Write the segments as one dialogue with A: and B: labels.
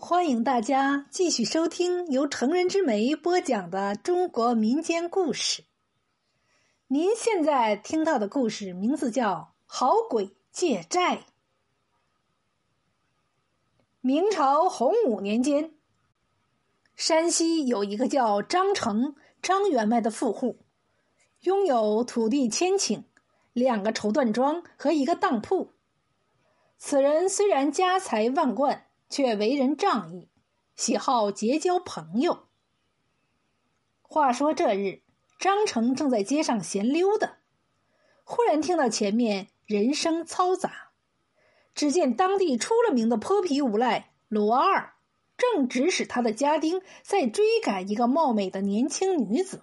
A: 欢迎大家继续收听由成人之美播讲的中国民间故事。您现在听到的故事名字叫《好鬼借债》。明朝洪武年间，山西有一个叫张成张员外的富户，拥有土地千顷、两个绸缎庄和一个当铺。此人虽然家财万贯。却为人仗义，喜好结交朋友。话说这日，张成正在街上闲溜达，忽然听到前面人声嘈杂，只见当地出了名的泼皮无赖罗二，正指使他的家丁在追赶一个貌美的年轻女子。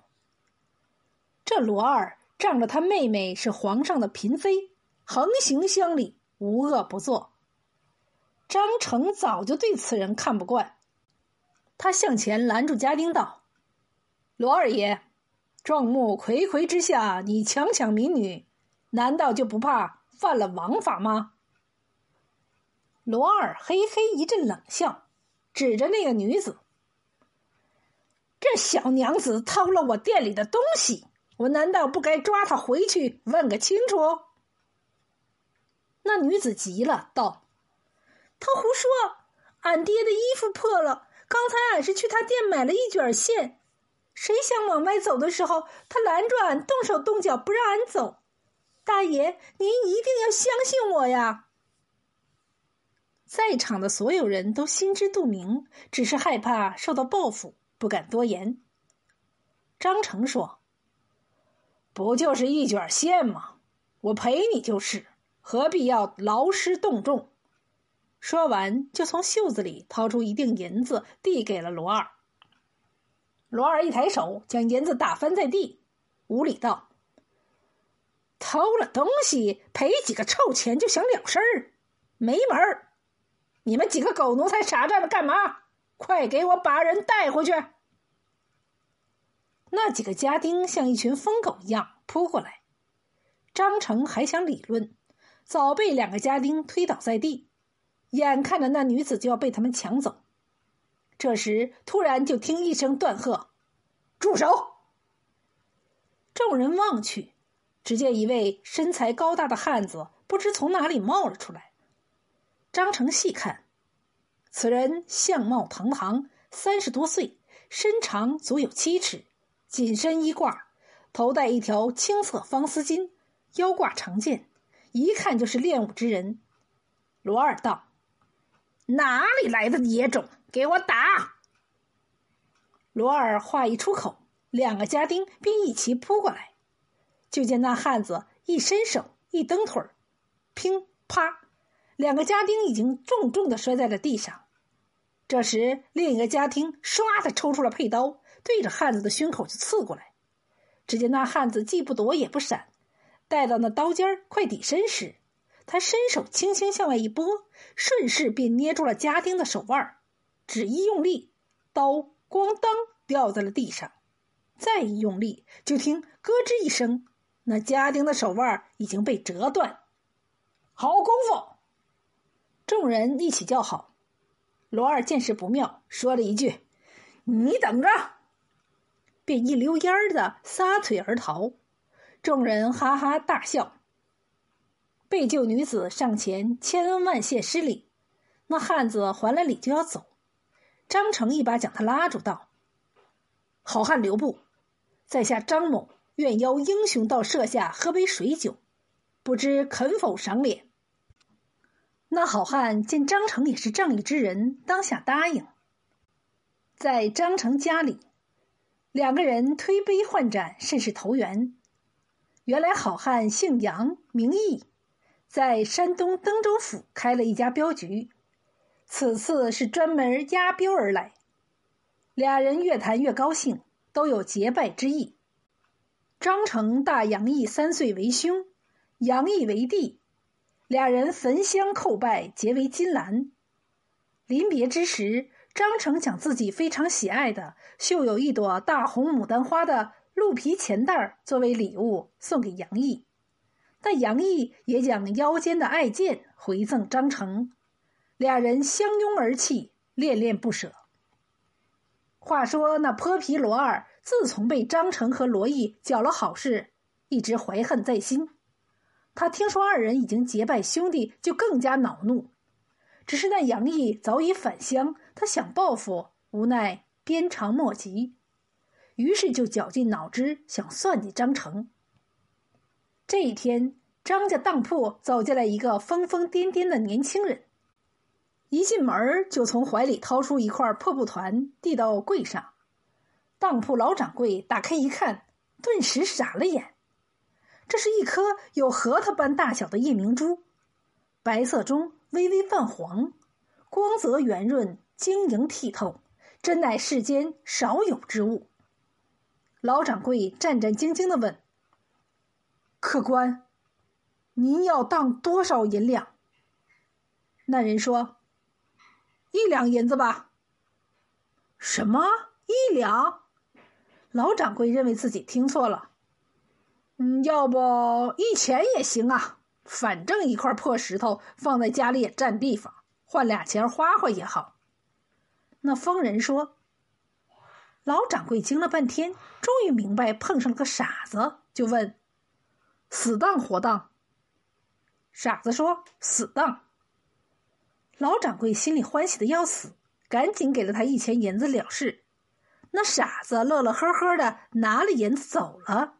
A: 这罗二仗着他妹妹是皇上的嫔妃，横行乡里，无恶不作。张成早就对此人看不惯，他向前拦住家丁道：“罗二爷，众目睽睽之下，你强抢民女，难道就不怕犯了王法吗？”罗二嘿嘿一阵冷笑，指着那个女子：“这小娘子偷了我店里的东西，我难道不该抓她回去问个清楚？”那女子急了，道。他胡说！俺爹的衣服破了，刚才俺是去他店买了一卷线，谁想往外走的时候，他拦住俺，动手动脚不让俺走。大爷，您一定要相信我呀！在场的所有人都心知肚明，只是害怕受到报复，不敢多言。张成说：“不就是一卷线吗？我赔你就是，何必要劳师动众？”说完，就从袖子里掏出一锭银子，递给了罗二。罗二一抬手，将银子打翻在地，无礼道：“偷了东西，赔几个臭钱就想了事儿，没门儿！你们几个狗奴才傻站着干嘛？快给我把人带回去！”那几个家丁像一群疯狗一样扑过来，张成还想理论，早被两个家丁推倒在地。眼看着那女子就要被他们抢走，这时突然就听一声断喝：“住手！”众人望去，只见一位身材高大的汉子不知从哪里冒了出来。张成细看，此人相貌堂堂，三十多岁，身长足有七尺，紧身衣褂，头戴一条青色方丝巾，腰挂长剑，一看就是练武之人。罗二道。哪里来的野种？给我打！罗二话一出口，两个家丁便一齐扑过来。就见那汉子一伸手，一蹬腿儿，乒啪，两个家丁已经重重的摔在了地上。这时，另一个家丁唰的抽出了佩刀，对着汉子的胸口就刺过来。只见那汉子既不躲也不闪，待到那刀尖儿快抵身时。他伸手轻轻向外一拨，顺势便捏住了家丁的手腕只一用力，刀咣当掉在了地上。再一用力，就听咯吱一声，那家丁的手腕已经被折断。好功夫！众人一起叫好。罗二见势不妙，说了一句：“你等着！”便一溜烟儿的撒腿而逃。众人哈哈大笑。被救女子上前千恩万谢施礼，那汉子还了礼就要走，张成一把将他拉住，道：“好汉留步，在下张某愿邀英雄到舍下喝杯水酒，不知肯否赏脸？”那好汉见张成也是仗义之人，当下答应。在张成家里，两个人推杯换盏，甚是投缘。原来好汉姓杨，名义。在山东登州府开了一家镖局，此次是专门押镖而来。俩人越谈越高兴，都有结拜之意。张成大杨毅三岁为兄，杨毅为弟，俩人焚香叩拜，结为金兰。临别之时，张成将自己非常喜爱的绣有一朵大红牡丹花的鹿皮钱袋作为礼物送给杨毅。但杨毅也将腰间的爱剑回赠张成，俩人相拥而泣，恋恋不舍。话说那泼皮罗二自从被张成和罗毅搅了好事，一直怀恨在心。他听说二人已经结拜兄弟，就更加恼怒。只是那杨毅早已返乡，他想报复，无奈鞭长莫及，于是就绞尽脑汁想算计张成。这一天，张家当铺走进来一个疯疯癫癫的年轻人，一进门就从怀里掏出一块破布团，递到柜上。当铺老掌柜打开一看，顿时傻了眼。这是一颗有核桃般大小的夜明珠，白色中微微泛黄，光泽圆润，晶莹剔透，真乃世间少有之物。老掌柜战战兢兢的问。客官，您要当多少银两？那人说：“一两银子吧。”什么一两？老掌柜认为自己听错了。嗯，要不一钱也行啊，反正一块破石头放在家里也占地方，换俩钱花花也好。那疯人说。老掌柜惊了半天，终于明白碰上了个傻子，就问。死当活当。傻子说：“死当。”老掌柜心里欢喜的要死，赶紧给了他一钱银子了事。那傻子乐乐呵呵的拿了银子走了。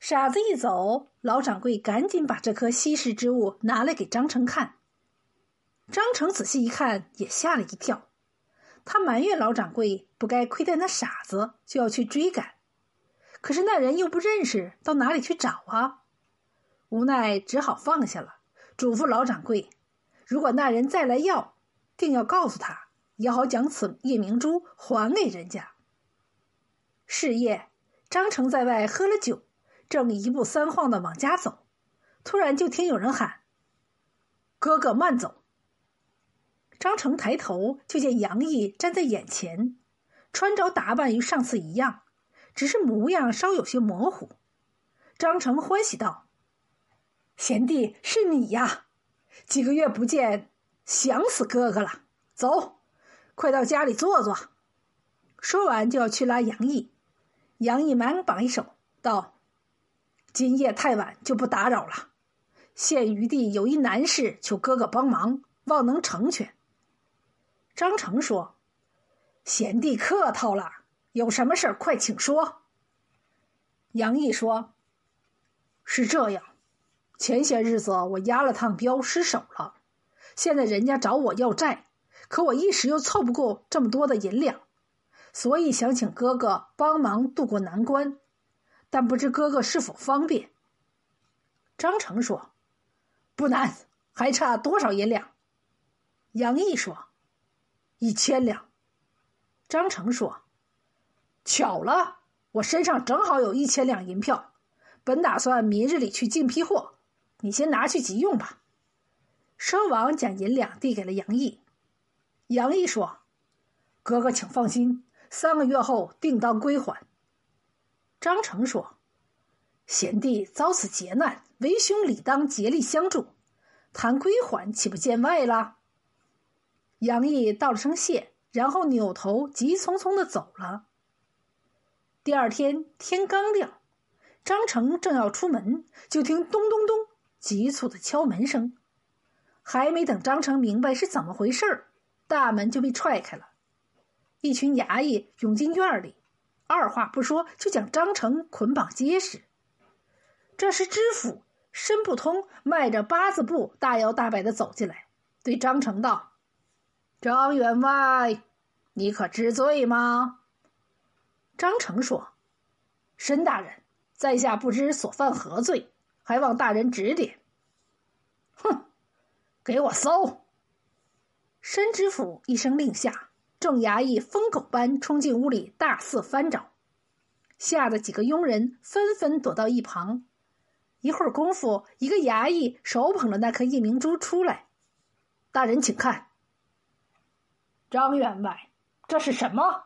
A: 傻子一走，老掌柜赶紧把这颗稀世之物拿来给张成看。张成仔细一看，也吓了一跳。他埋怨老掌柜不该亏待那傻子，就要去追赶。可是那人又不认识，到哪里去找啊？无奈只好放下了，嘱咐老掌柜：如果那人再来要，定要告诉他，也好将此夜明珠还给人家。是夜，张成在外喝了酒，正一步三晃的往家走，突然就听有人喊：“哥哥慢走！”张成抬头就见杨毅站在眼前，穿着打扮与上次一样。只是模样稍有些模糊，张成欢喜道：“贤弟是你呀，几个月不见，想死哥哥了。走，快到家里坐坐。”说完就要去拉杨毅，杨毅忙摆手道：“今夜太晚，就不打扰了。现余地有一难事，求哥哥帮忙，望能成全。”张成说：“贤弟客套了。”有什么事儿，快请说。杨毅说：“是这样，前些日子我押了趟镖失手了，现在人家找我要债，可我一时又凑不够这么多的银两，所以想请哥哥帮忙渡过难关，但不知哥哥是否方便。”张成说：“不难，还差多少银两？”杨毅说：“一千两。”张成说。巧了，我身上正好有一千两银票，本打算明日里去进批货，你先拿去急用吧。奢王，将银两递给了杨毅。杨毅说：“哥哥，请放心，三个月后定当归还。”张成说：“贤弟遭此劫难，为兄理当竭力相助，谈归还岂不见外了？”杨毅道了声谢，然后扭头急匆匆的走了。第二天天刚亮，张成正要出门，就听咚咚咚急促的敲门声。还没等张成明白是怎么回事儿大门就被踹开了。一群衙役涌进院里，二话不说就将张成捆绑结实。这时知府申不通迈着八字步，大摇大摆的走进来，对张成道：“张员外，你可知罪吗？”张成说：“申大人，在下不知所犯何罪，还望大人指点。”哼，给我搜！申知府一声令下，众衙役疯狗般冲进屋里，大肆翻找，吓得几个佣人纷纷躲到一旁。一会儿功夫，一个衙役手捧着那颗夜明珠出来：“大人，请看。”张员外，这是什么？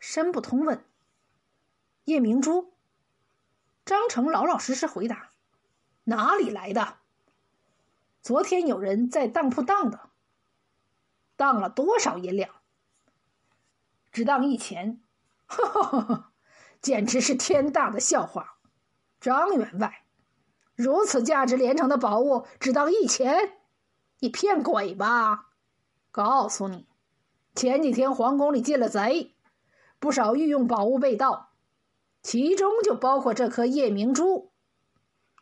A: 申不通问：“夜明珠。”张成老老实实回答：“哪里来的？昨天有人在当铺当的。”当了多少银两？只当一钱，哈哈哈哈！简直是天大的笑话。张员外，如此价值连城的宝物，只当一钱？你骗鬼吧！告诉你，前几天皇宫里进了贼，不少御用宝物被盗，其中就包括这颗夜明珠。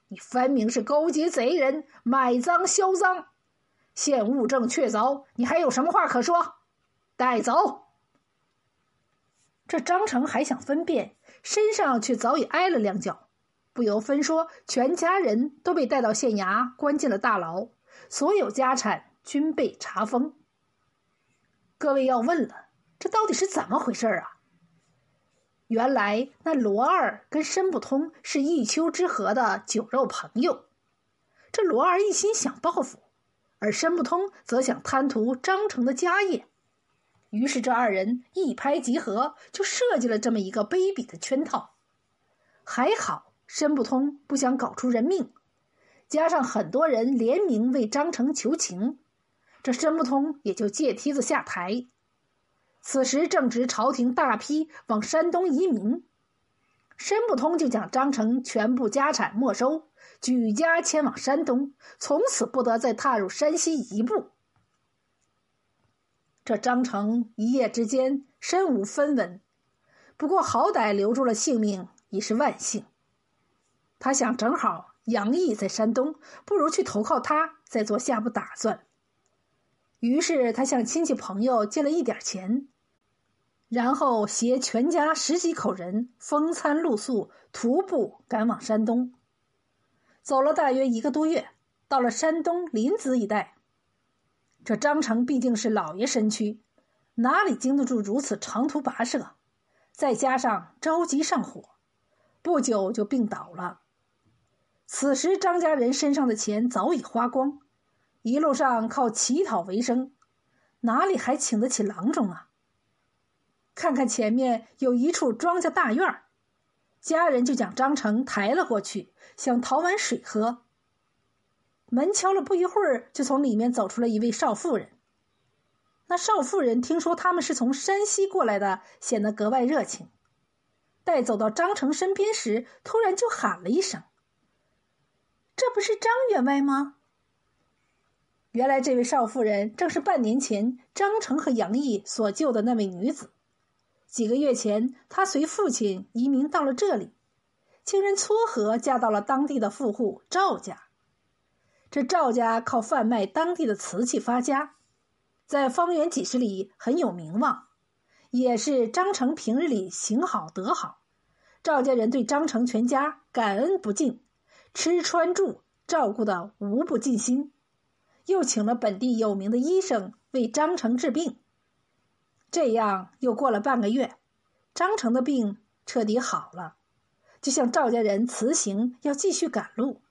A: 你分明是勾结贼人，买赃销赃，现物证确凿，你还有什么话可说？带走！这张成还想分辨，身上却早已挨了两脚，不由分说，全家人都被带到县衙，关进了大牢，所有家产均被查封。各位要问了，这到底是怎么回事啊？原来那罗二跟申不通是一丘之貉的酒肉朋友，这罗二一心想报复，而申不通则想贪图张成的家业。于是，这二人一拍即合，就设计了这么一个卑鄙的圈套。还好，申不通不想搞出人命，加上很多人联名为张成求情，这申不通也就借梯子下台。此时正值朝廷大批往山东移民，申不通就将张成全部家产没收，举家迁往山东，从此不得再踏入山西一步。这张成一夜之间身无分文，不过好歹留住了性命，已是万幸。他想，正好杨毅在山东，不如去投靠他，再做下步打算。于是他向亲戚朋友借了一点钱，然后携全家十几口人风餐露宿，徒步赶往山东。走了大约一个多月，到了山东临淄一带。这张成毕竟是老爷身躯，哪里经得住如此长途跋涉？再加上着急上火，不久就病倒了。此时张家人身上的钱早已花光，一路上靠乞讨为生，哪里还请得起郎中啊？看看前面有一处庄稼大院家人就将张成抬了过去，想讨碗水喝。门敲了不一会儿，就从里面走出了一位少妇人。那少妇人听说他们是从山西过来的，显得格外热情。待走到张成身边时，突然就喊了一声：“这不是张员外吗？”原来这位少妇人正是半年前张成和杨毅所救的那位女子。几个月前，她随父亲移民到了这里，经人撮合，嫁到了当地的富户赵家。这赵家靠贩卖当地的瓷器发家，在方圆几十里很有名望，也是张成平日里行好德好，赵家人对张成全家感恩不尽，吃穿住照顾的无不尽心，又请了本地有名的医生为张成治病。这样又过了半个月，张成的病彻底好了，就向赵家人辞行，要继续赶路。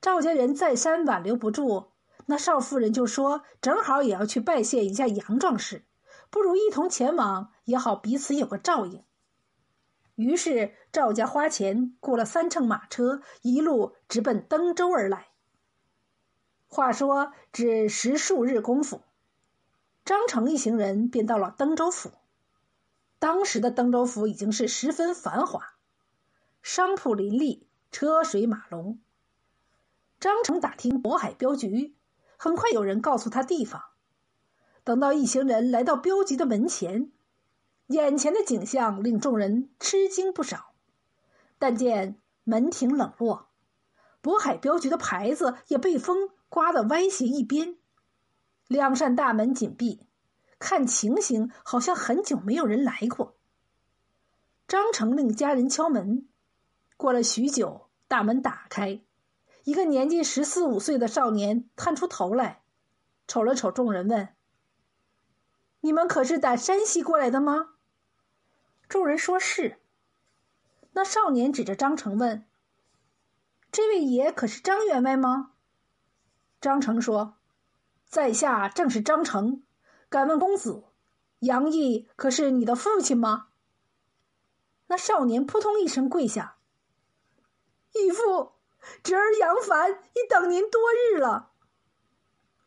A: 赵家人再三挽留不住，那少妇人就说：“正好也要去拜谢一下杨壮士，不如一同前往，也好彼此有个照应。”于是赵家花钱雇了三乘马车，一路直奔登州而来。话说只十数日功夫，张成一行人便到了登州府。当时的登州府已经是十分繁华，商铺林立，车水马龙。张成打听渤海镖局，很快有人告诉他地方。等到一行人来到镖局的门前，眼前的景象令众人吃惊不少。但见门庭冷落，渤海镖局的牌子也被风刮得歪斜一边，两扇大门紧闭，看情形好像很久没有人来过。张成令家人敲门，过了许久，大门打开。一个年近十四五岁的少年探出头来，瞅了瞅众人，问：“你们可是打山西过来的吗？”众人说是。那少年指着张成问：“这位爷可是张员外吗？”张成说：“在下正是张成，敢问公子，杨毅可是你的父亲吗？”那少年扑通一声跪下：“义父。”侄儿杨凡已等您多日了。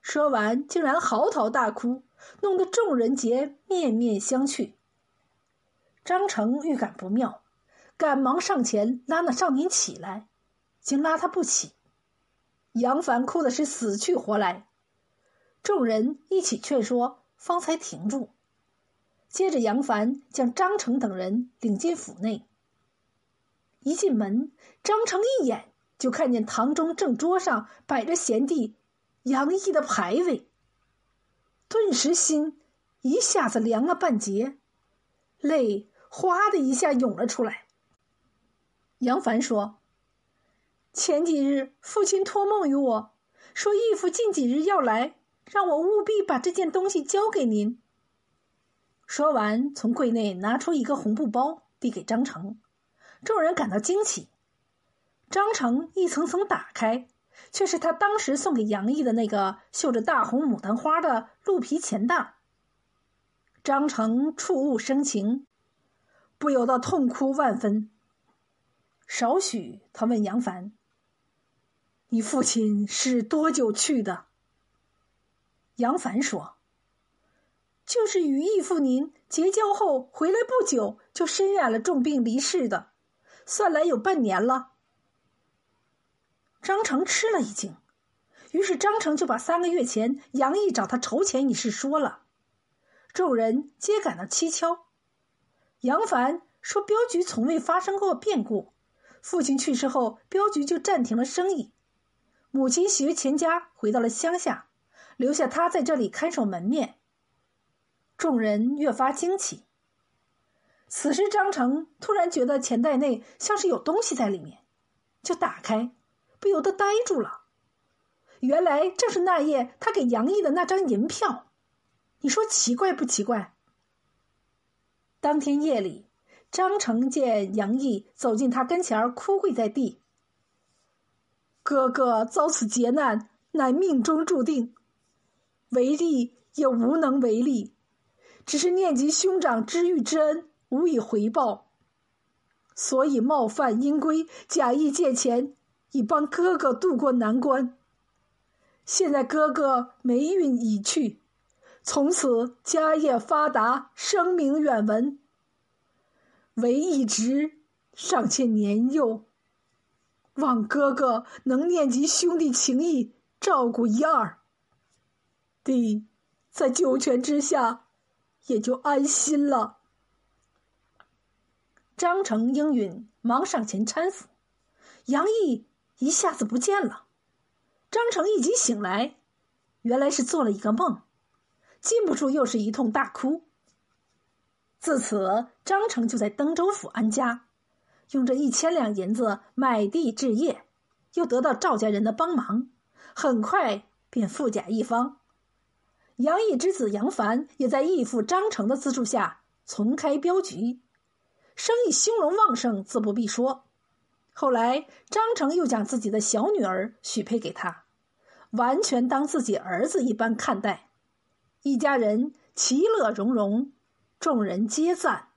A: 说完，竟然嚎啕大哭，弄得众人皆面面相觑。张成预感不妙，赶忙上前拉那少年起来，竟拉他不起。杨凡哭的是死去活来，众人一起劝说，方才停住。接着，杨凡将张成等人领进府内。一进门，张成一眼就看见堂中正桌上摆着贤弟杨毅的牌位，顿时心一下子凉了半截，泪哗的一下涌了出来。杨凡说。前几日，父亲托梦于我，说义父近几日要来，让我务必把这件东西交给您。说完，从柜内拿出一个红布包，递给张成。众人感到惊奇。张成一层层打开，却是他当时送给杨毅的那个绣着大红牡丹花的鹿皮钱袋。张成触物生情，不由得痛哭万分。少许，他问杨凡。你父亲是多久去的？杨凡说：“就是与义父您结交后回来不久，就身染了重病离世的，算来有半年了。”张成吃了一惊，于是张成就把三个月前杨毅找他筹钱一事说了，众人皆感到蹊跷。杨凡说：“镖局从未发生过变故，父亲去世后，镖局就暂停了生意。”母亲携全家回到了乡下，留下他在这里看守门面。众人越发惊奇。此时，张成突然觉得钱袋内像是有东西在里面，就打开，不由得呆住了。原来正是那夜他给杨毅的那张银票。你说奇怪不奇怪？当天夜里，张成见杨毅走进他跟前儿，哭跪在地。哥哥遭此劫难，乃命中注定，为力也无能为力，只是念及兄长知遇之恩，无以回报，所以冒犯阴规，假意借钱，以帮哥哥渡过难关。现在哥哥霉运已去，从此家业发达，声名远闻，唯一直尚且年幼。望哥哥能念及兄弟情谊，照顾一二。弟在九泉之下，也就安心了。张成应允，忙上前搀扶。杨毅一下子不见了。张成一急醒来，原来是做了一个梦，禁不住又是一通大哭。自此，张成就在登州府安家。用这一千两银子买地置业，又得到赵家人的帮忙，很快便富甲一方。杨毅之子杨凡也在义父张成的资助下重开镖局，生意兴隆旺盛，自不必说。后来张成又将自己的小女儿许配给他，完全当自己儿子一般看待，一家人其乐融融，众人皆赞。